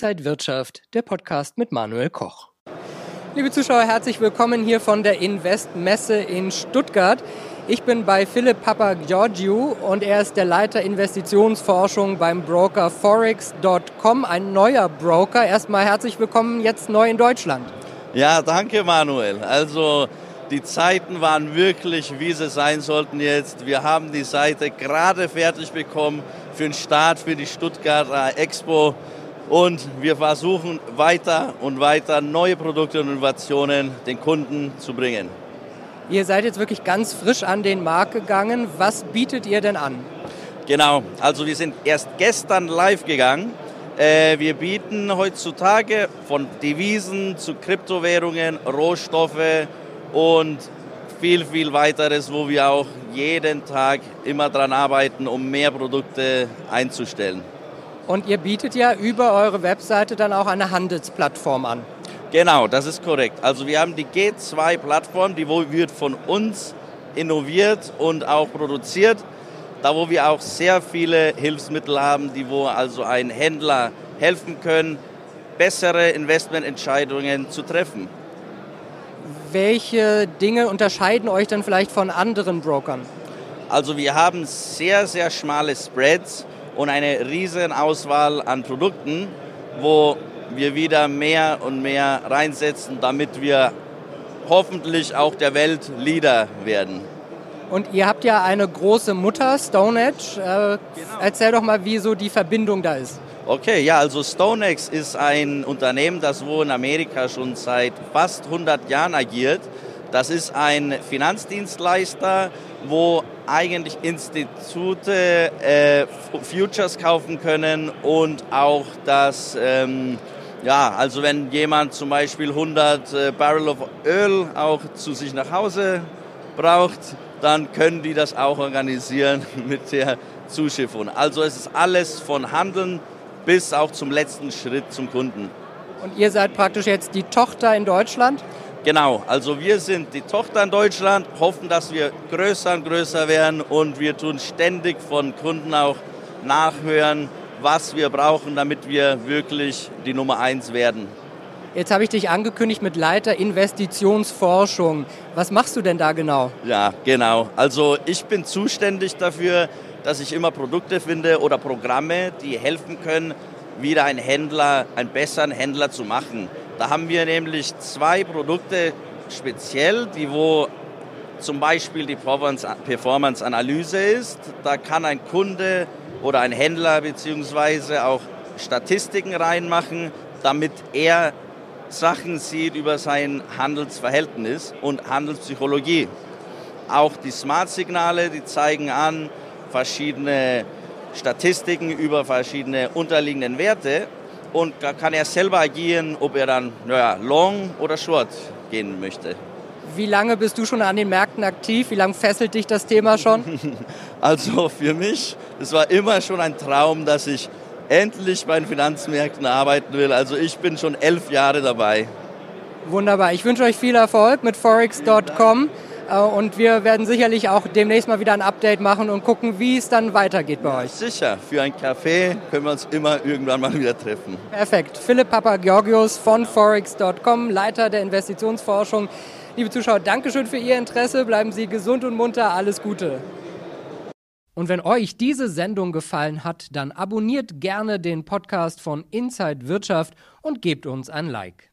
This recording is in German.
Inside Wirtschaft, der Podcast mit Manuel Koch. Liebe Zuschauer, herzlich willkommen hier von der Invest Messe in Stuttgart. Ich bin bei Philipp Papageorgiou und er ist der Leiter Investitionsforschung beim Broker Forex.com, ein neuer Broker. Erstmal herzlich willkommen jetzt neu in Deutschland. Ja, danke Manuel. Also die Zeiten waren wirklich, wie sie sein sollten jetzt. Wir haben die Seite gerade fertig bekommen für den Start für die Stuttgarter Expo und wir versuchen weiter und weiter neue Produkte und Innovationen den Kunden zu bringen. Ihr seid jetzt wirklich ganz frisch an den Markt gegangen. Was bietet ihr denn an? Genau, also wir sind erst gestern live gegangen. Äh, wir bieten heutzutage von Devisen zu Kryptowährungen, Rohstoffe, und viel, viel weiteres, wo wir auch jeden Tag immer daran arbeiten, um mehr Produkte einzustellen. Und ihr bietet ja über eure Webseite dann auch eine Handelsplattform an. Genau, das ist korrekt. Also wir haben die G2-Plattform, die wird von uns innoviert und auch produziert. Da wo wir auch sehr viele Hilfsmittel haben, die wo also ein Händler helfen können, bessere Investmententscheidungen zu treffen welche Dinge unterscheiden euch dann vielleicht von anderen Brokern? Also wir haben sehr, sehr schmale Spreads und eine riesen Auswahl an Produkten, wo wir wieder mehr und mehr reinsetzen, damit wir hoffentlich auch der Weltleader werden. Und ihr habt ja eine große Mutter, StoneEdge. Äh, genau. Erzähl doch mal, wie so die Verbindung da ist. Okay, ja, also StoneX ist ein Unternehmen, das wo in Amerika schon seit fast 100 Jahren agiert. Das ist ein Finanzdienstleister, wo eigentlich Institute äh, Futures kaufen können und auch das, ähm, ja, also wenn jemand zum Beispiel 100 äh, Barrel of Öl auch zu sich nach Hause braucht, dann können die das auch organisieren mit der Zuschiffung. Also es ist alles von Handeln bis auch zum letzten Schritt zum Kunden. Und ihr seid praktisch jetzt die Tochter in Deutschland? Genau, also wir sind die Tochter in Deutschland, hoffen, dass wir größer und größer werden und wir tun ständig von Kunden auch nachhören, was wir brauchen, damit wir wirklich die Nummer eins werden. Jetzt habe ich dich angekündigt mit Leiter Investitionsforschung. Was machst du denn da genau? Ja, genau. Also ich bin zuständig dafür, dass ich immer Produkte finde oder Programme, die helfen können, wieder einen Händler, einen besseren Händler zu machen. Da haben wir nämlich zwei Produkte speziell, die wo zum Beispiel die Performance-Analyse ist. Da kann ein Kunde oder ein Händler beziehungsweise auch Statistiken reinmachen, damit er Sachen sieht über sein Handelsverhältnis und Handelspsychologie. Auch die Smart-Signale, die zeigen an, verschiedene Statistiken über verschiedene unterliegenden Werte und da kann er selber agieren, ob er dann naja, long oder short gehen möchte. Wie lange bist du schon an den Märkten aktiv? Wie lange fesselt dich das Thema schon? Also für mich, es war immer schon ein Traum, dass ich endlich bei den Finanzmärkten arbeiten will. Also ich bin schon elf Jahre dabei. Wunderbar. Ich wünsche euch viel Erfolg mit forex.com. Äh, und wir werden sicherlich auch demnächst mal wieder ein Update machen und gucken, wie es dann weitergeht bei euch. Sicher, für ein Café können wir uns immer irgendwann mal wieder treffen. Perfekt. Philipp Papageorgios von Forex.com, Leiter der Investitionsforschung. Liebe Zuschauer, Dankeschön für Ihr Interesse. Bleiben Sie gesund und munter. Alles Gute. Und wenn euch diese Sendung gefallen hat, dann abonniert gerne den Podcast von Inside Wirtschaft und gebt uns ein Like.